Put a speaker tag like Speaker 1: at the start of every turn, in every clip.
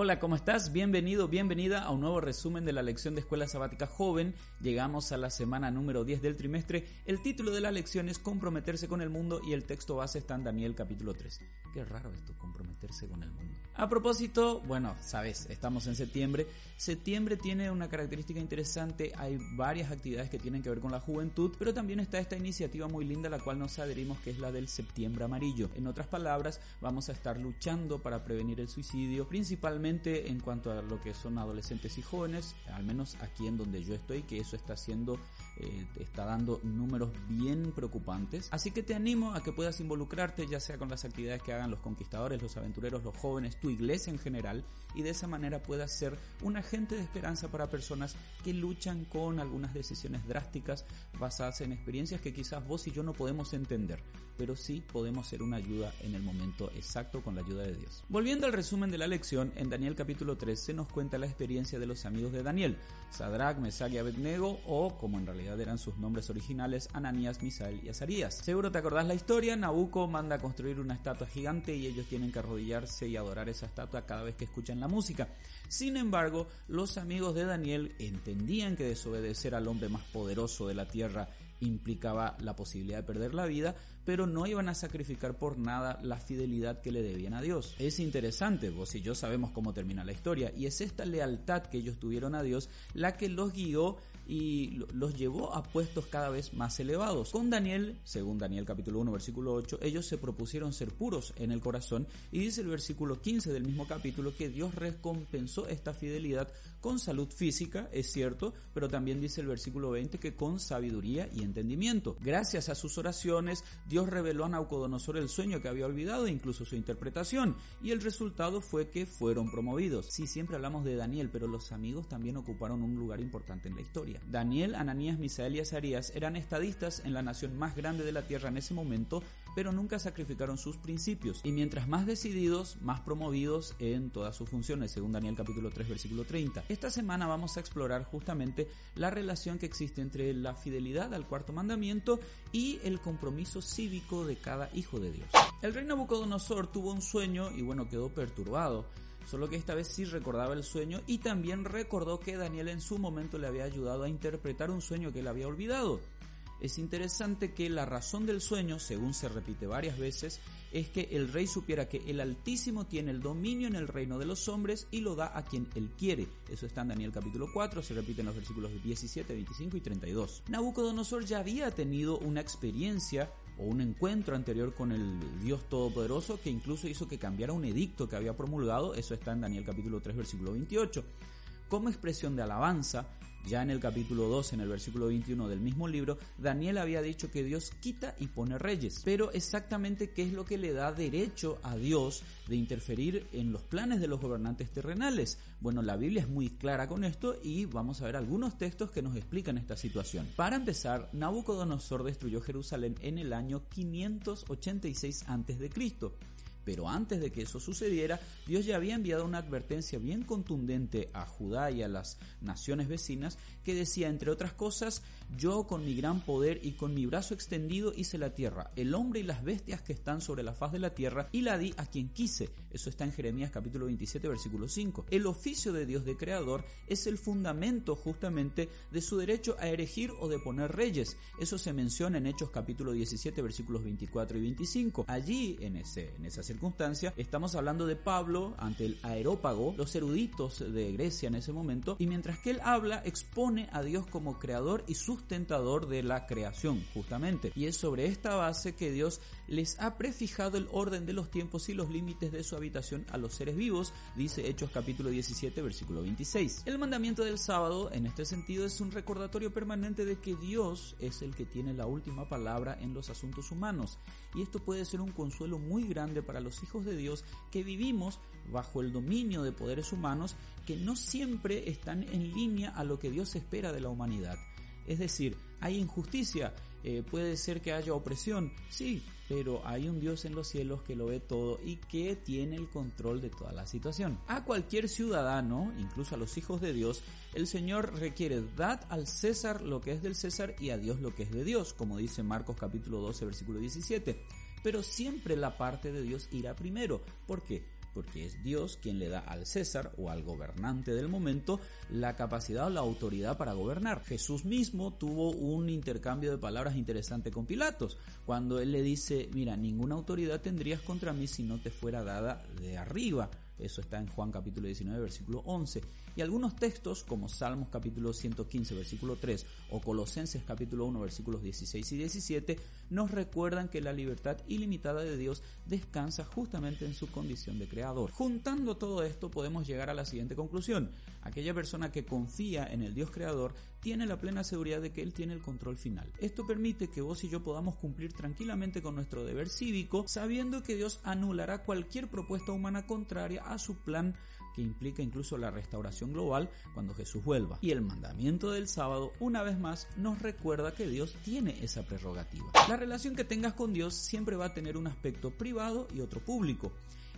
Speaker 1: Hola, ¿cómo estás? Bienvenido, bienvenida a un nuevo resumen de la lección de Escuela Sabática Joven. Llegamos a la semana número 10 del trimestre. El título de la lección es Comprometerse con el mundo y el texto base está en Daniel capítulo 3. Qué raro esto, comprometerse con el mundo. A propósito, bueno, sabes, estamos en septiembre. Septiembre tiene una característica interesante, hay varias actividades que tienen que ver con la juventud, pero también está esta iniciativa muy linda a la cual nos adherimos que es la del septiembre amarillo. En otras palabras, vamos a estar luchando para prevenir el suicidio, principalmente en cuanto a lo que son adolescentes y jóvenes, al menos aquí en donde yo estoy, que eso está haciendo, eh, está dando números bien preocupantes. Así que te animo a que puedas involucrarte, ya sea con las actividades que hagan los conquistadores, los aventureros, los jóvenes, tu iglesia en general, y de esa manera puedas ser un agente de esperanza para personas que luchan con algunas decisiones drásticas basadas en experiencias que quizás vos y yo no podemos entender, pero sí podemos ser una ayuda en el momento exacto con la ayuda de Dios. Volviendo al resumen de la lección, en Daniel capítulo 3 se nos cuenta la experiencia de los amigos de Daniel, Sadrach, Mesach y Abednego, o como en realidad eran sus nombres originales, Ananías, Misael y Azarías. Seguro te acordás la historia, Nabucco manda a construir una estatua gigante y ellos tienen que arrodillarse y adorar esa estatua cada vez que escuchan la música. Sin embargo, los amigos de Daniel entendían que desobedecer al hombre más poderoso de la tierra implicaba la posibilidad de perder la vida, pero no iban a sacrificar por nada la fidelidad que le debían a Dios. Es interesante, vos y yo sabemos cómo termina la historia, y es esta lealtad que ellos tuvieron a Dios la que los guió y los llevó a puestos cada vez más elevados. Con Daniel, según Daniel capítulo 1 versículo 8, ellos se propusieron ser puros en el corazón y dice el versículo 15 del mismo capítulo que Dios recompensó esta fidelidad con salud física, es cierto, pero también dice el versículo 20 que con sabiduría y entendimiento. Gracias a sus oraciones, Dios reveló a Naucodonosor el sueño que había olvidado e incluso su interpretación, y el resultado fue que fueron promovidos. Sí, siempre hablamos de Daniel, pero los amigos también ocuparon un lugar importante en la historia. Daniel, Ananías, Misael y Azarías eran estadistas en la nación más grande de la tierra en ese momento, pero nunca sacrificaron sus principios. Y mientras más decididos, más promovidos en todas sus funciones, según Daniel capítulo 3 versículo 30. Esta semana vamos a explorar justamente la relación que existe entre la fidelidad al cuarto mandamiento y el compromiso cívico de cada hijo de Dios. El rey Nabucodonosor tuvo un sueño y bueno, quedó perturbado solo que esta vez sí recordaba el sueño y también recordó que Daniel en su momento le había ayudado a interpretar un sueño que él había olvidado. Es interesante que la razón del sueño, según se repite varias veces, es que el rey supiera que el Altísimo tiene el dominio en el reino de los hombres y lo da a quien él quiere. Eso está en Daniel capítulo 4, se repite en los versículos 17, 25 y 32. Nabucodonosor ya había tenido una experiencia o un encuentro anterior con el Dios Todopoderoso que incluso hizo que cambiara un edicto que había promulgado, eso está en Daniel capítulo 3 versículo 28. Como expresión de alabanza, ya en el capítulo 2, en el versículo 21 del mismo libro, Daniel había dicho que Dios quita y pone reyes. Pero exactamente qué es lo que le da derecho a Dios de interferir en los planes de los gobernantes terrenales. Bueno, la Biblia es muy clara con esto y vamos a ver algunos textos que nos explican esta situación. Para empezar, Nabucodonosor destruyó Jerusalén en el año 586 a.C. Pero antes de que eso sucediera, Dios ya había enviado una advertencia bien contundente a Judá y a las naciones vecinas que decía, entre otras cosas, yo con mi gran poder y con mi brazo extendido hice la tierra, el hombre y las bestias que están sobre la faz de la tierra, y la di a quien quise. Eso está en Jeremías capítulo 27, versículo 5. El oficio de Dios de creador es el fundamento justamente de su derecho a elegir o de poner reyes. Eso se menciona en Hechos capítulo 17, versículos 24 y 25. Allí, en, ese, en esa circunstancia, estamos hablando de Pablo ante el aerópago, los eruditos de Grecia en ese momento, y mientras que él habla, expone a Dios como creador y sustentador de la creación, justamente. Y es sobre esta base que Dios les ha prefijado el orden de los tiempos y los límites de su habitación a los seres vivos, dice Hechos capítulo 17, versículo 26. El mandamiento del sábado, en este sentido, es un recordatorio permanente de que Dios es el que tiene la última palabra en los asuntos humanos. Y esto puede ser un consuelo muy grande para para los hijos de Dios que vivimos bajo el dominio de poderes humanos que no siempre están en línea a lo que Dios espera de la humanidad. Es decir, hay injusticia, eh, puede ser que haya opresión, sí, pero hay un Dios en los cielos que lo ve todo y que tiene el control de toda la situación. A cualquier ciudadano, incluso a los hijos de Dios, el Señor requiere dad al César lo que es del César y a Dios lo que es de Dios, como dice Marcos capítulo 12 versículo 17. Pero siempre la parte de Dios irá primero. ¿Por qué? porque es Dios quien le da al César o al gobernante del momento la capacidad o la autoridad para gobernar. Jesús mismo tuvo un intercambio de palabras interesante con Pilatos, cuando él le dice, mira, ninguna autoridad tendrías contra mí si no te fuera dada de arriba. Eso está en Juan capítulo 19, versículo 11. Y algunos textos, como Salmos capítulo 115, versículo 3, o Colosenses capítulo 1, versículos 16 y 17, nos recuerdan que la libertad ilimitada de Dios descansa justamente en su condición de creador. Juntando todo esto podemos llegar a la siguiente conclusión. Aquella persona que confía en el Dios creador tiene la plena seguridad de que Él tiene el control final. Esto permite que vos y yo podamos cumplir tranquilamente con nuestro deber cívico, sabiendo que Dios anulará cualquier propuesta humana contraria a su plan que implica incluso la restauración global cuando Jesús vuelva. Y el mandamiento del sábado, una vez más, nos recuerda que Dios tiene esa prerrogativa. La relación que tengas con Dios siempre va a tener un aspecto privado y otro público.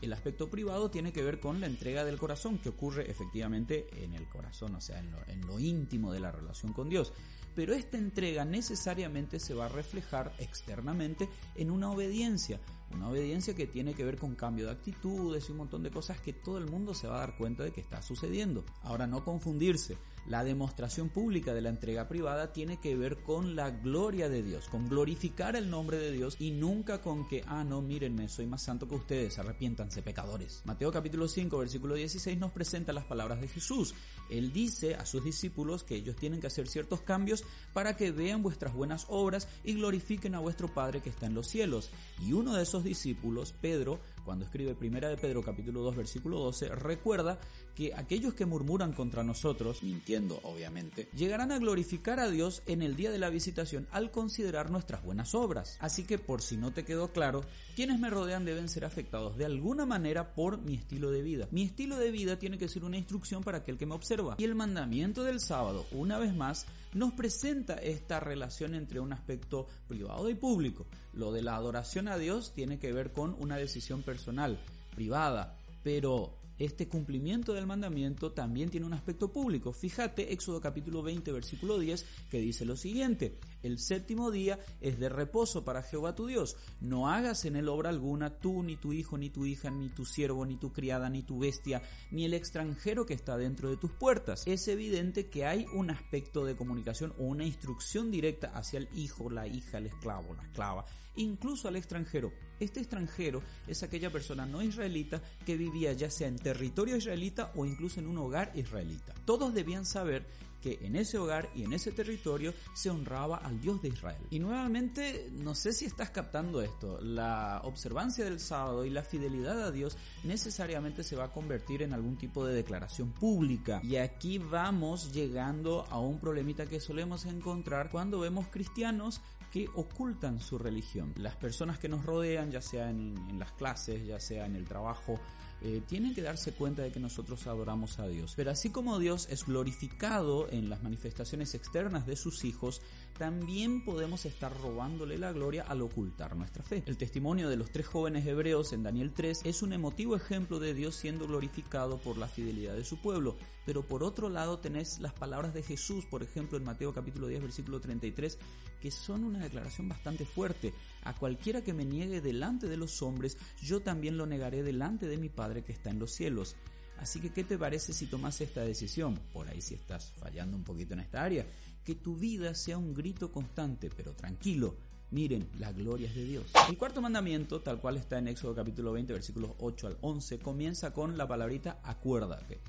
Speaker 1: El aspecto privado tiene que ver con la entrega del corazón, que ocurre efectivamente en el corazón, o sea, en lo, en lo, íntimo de la relación con Dios. Pero esta entrega necesariamente se va a reflejar externamente en una obediencia, una obediencia que tiene que ver con cambio de actitudes y un montón de cosas que todo el mundo se va a dar cuenta de que está sucediendo. Ahora, no confundirse. La demostración pública de la entrega privada tiene que ver con la gloria de Dios, con glorificar el nombre de Dios y nunca con que, ah, no, mírenme, soy más santo que ustedes, arrepiéntanse pecadores. Mateo capítulo 5, versículo 16 nos presenta las palabras de Jesús. Él dice a sus discípulos que ellos tienen que hacer ciertos cambios para que vean vuestras buenas obras y glorifiquen a vuestro Padre que está en los cielos. Y uno de esos discípulos, Pedro, cuando escribe Primera de Pedro capítulo 2 versículo 12, recuerda que aquellos que murmuran contra nosotros, mintiendo obviamente, llegarán a glorificar a Dios en el día de la visitación al considerar nuestras buenas obras. Así que por si no te quedó claro, quienes me rodean deben ser afectados de alguna manera por mi estilo de vida. Mi estilo de vida tiene que ser una instrucción para aquel que me observa. Y el mandamiento del sábado, una vez más, nos presenta esta relación entre un aspecto privado y público. Lo de la adoración a Dios tiene que ver con una decisión personal, privada, pero este cumplimiento del mandamiento también tiene un aspecto público. Fíjate Éxodo capítulo 20 versículo 10 que dice lo siguiente, el séptimo día es de reposo para Jehová tu Dios, no hagas en él obra alguna tú, ni tu hijo, ni tu hija, ni tu siervo, ni tu criada, ni tu bestia, ni el extranjero que está dentro de tus puertas. Es evidente que hay un aspecto de comunicación o una instrucción directa hacia el hijo, la hija, el esclavo, la esclava, incluso al extranjero. Este extranjero es aquella persona no israelita que vivía ya sea en territorio israelita o incluso en un hogar israelita. Todos debían saber que en ese hogar y en ese territorio se honraba al Dios de Israel. Y nuevamente, no sé si estás captando esto, la observancia del sábado y la fidelidad a Dios necesariamente se va a convertir en algún tipo de declaración pública. Y aquí vamos llegando a un problemita que solemos encontrar cuando vemos cristianos que ocultan su religión. Las personas que nos rodean, ya sea en, las clases, ya sea en el trabajo, eh, tienen que darse cuenta de que nosotros adoramos a Dios. Pero así como Dios es glorificado en las manifestaciones externas de sus hijos, también podemos estar robándole la gloria al ocultar nuestra fe. El testimonio de los tres jóvenes hebreos en Daniel 3 es un emotivo ejemplo de Dios siendo glorificado por la fidelidad de su pueblo. Pero por otro lado tenés las palabras de Jesús, por ejemplo en Mateo capítulo 10 versículo 33, que son una declaración bastante fuerte. A cualquiera que me niegue delante de los hombres, yo también lo negaré delante de mi Padre que está en los cielos. Así que, ¿qué te parece si tomas esta decisión? Por ahí si estás fallando un poquito en esta área que tu vida sea un grito constante, pero tranquilo. Miren, la gloria es de Dios. El cuarto mandamiento, tal cual está en Éxodo capítulo 20, versículos 8 al 11, comienza con la palabrita acuérdate.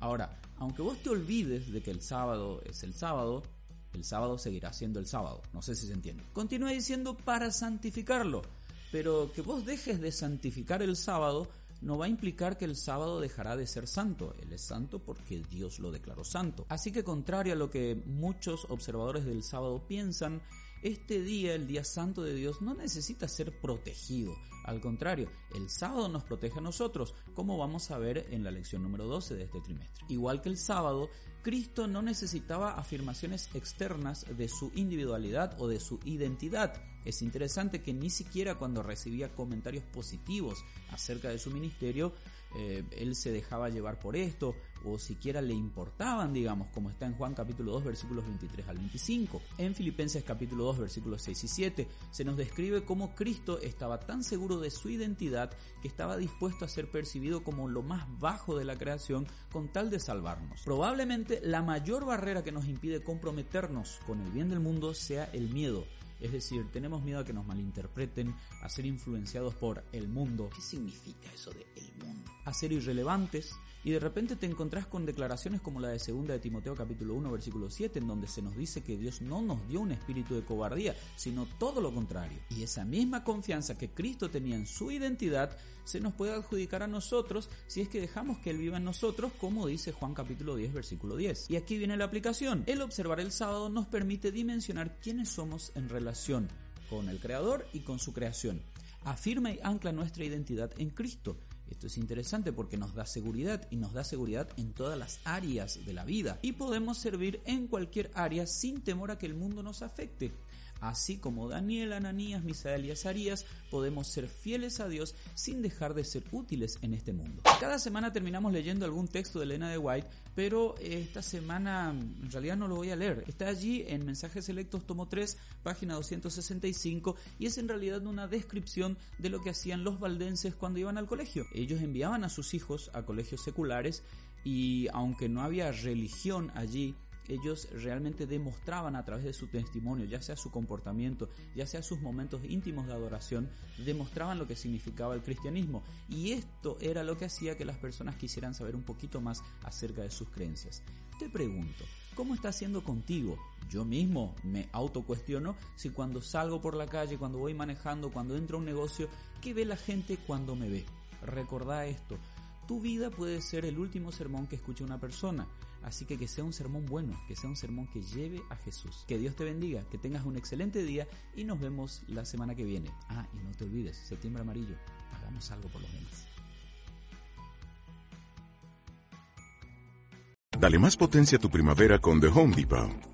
Speaker 1: Ahora, aunque vos te olvides de que el sábado es el sábado, el sábado seguirá siendo el sábado. No sé si se entiende. Continúa diciendo para santificarlo. Pero que vos dejes de santificar el sábado no va a implicar que el sábado dejará de ser santo. Él es santo porque Dios lo declaró santo. Así que contrario a lo que muchos observadores del sábado piensan, este día, el día santo de Dios, no necesita ser protegido. Al contrario, el sábado nos protege a nosotros, como vamos a ver en la lección número 12 de este trimestre. Igual que el sábado, Cristo no necesitaba afirmaciones externas de su individualidad o de su identidad. Es interesante que ni siquiera cuando recibía comentarios positivos acerca de su ministerio, eh, él se dejaba llevar por esto o siquiera le importaban, digamos, como está en Juan capítulo 2 versículos 23 al 25. En Filipenses capítulo 2 versículos 6 y 7 se nos describe cómo Cristo estaba tan seguro de su identidad que estaba dispuesto a ser percibido como lo más bajo de la creación con tal de salvarnos. Probablemente la mayor barrera que nos impide comprometernos con el bien del mundo sea el miedo es decir, tenemos miedo a que nos malinterpreten, a ser influenciados por el mundo.
Speaker 2: ¿Qué significa eso de el mundo?
Speaker 1: A ser irrelevantes, y de repente te encontrás con declaraciones como la de segunda de Timoteo capítulo 1 versículo 7 en donde se nos dice que Dios no nos dio un espíritu de cobardía, sino todo lo contrario. Y esa misma confianza que Cristo tenía en su identidad se nos puede adjudicar a nosotros si es que dejamos que Él viva en nosotros, como dice Juan capítulo 10 versículo 10. Y aquí viene la aplicación. El observar el sábado nos permite dimensionar quiénes somos en relación con el Creador y con su creación. Afirma y ancla nuestra identidad en Cristo esto es interesante porque nos da seguridad y nos da seguridad en todas las áreas de la vida y podemos servir en cualquier área sin temor a que el mundo nos afecte. Así como Daniel, Ananías, Misael y Azarías, podemos ser fieles a Dios sin dejar de ser útiles en este mundo. Cada semana terminamos leyendo algún texto de Elena de White, pero esta semana en realidad no lo voy a leer. Está allí en Mensajes Selectos, tomo 3, página 265, y es en realidad una descripción de lo que hacían los valdenses cuando iban al colegio. Ellos enviaban a sus hijos a colegios seculares y aunque no había religión allí, ellos realmente demostraban a través de su testimonio, ya sea su comportamiento, ya sea sus momentos íntimos de adoración, demostraban lo que significaba el cristianismo. Y esto era lo que hacía que las personas quisieran saber un poquito más acerca de sus creencias. Te pregunto, ¿cómo está haciendo contigo? Yo mismo me autocuestiono si cuando salgo por la calle, cuando voy manejando, cuando entro a un negocio, ¿qué ve la gente cuando me ve? Recordá esto, tu vida puede ser el último sermón que escuche una persona. Así que que sea un sermón bueno, que sea un sermón que lleve a Jesús. Que Dios te bendiga, que tengas un excelente día y nos vemos la semana que viene. Ah, y no te olvides, septiembre amarillo, hagamos algo por los demás.
Speaker 3: Dale más potencia a tu primavera con The Home Depot.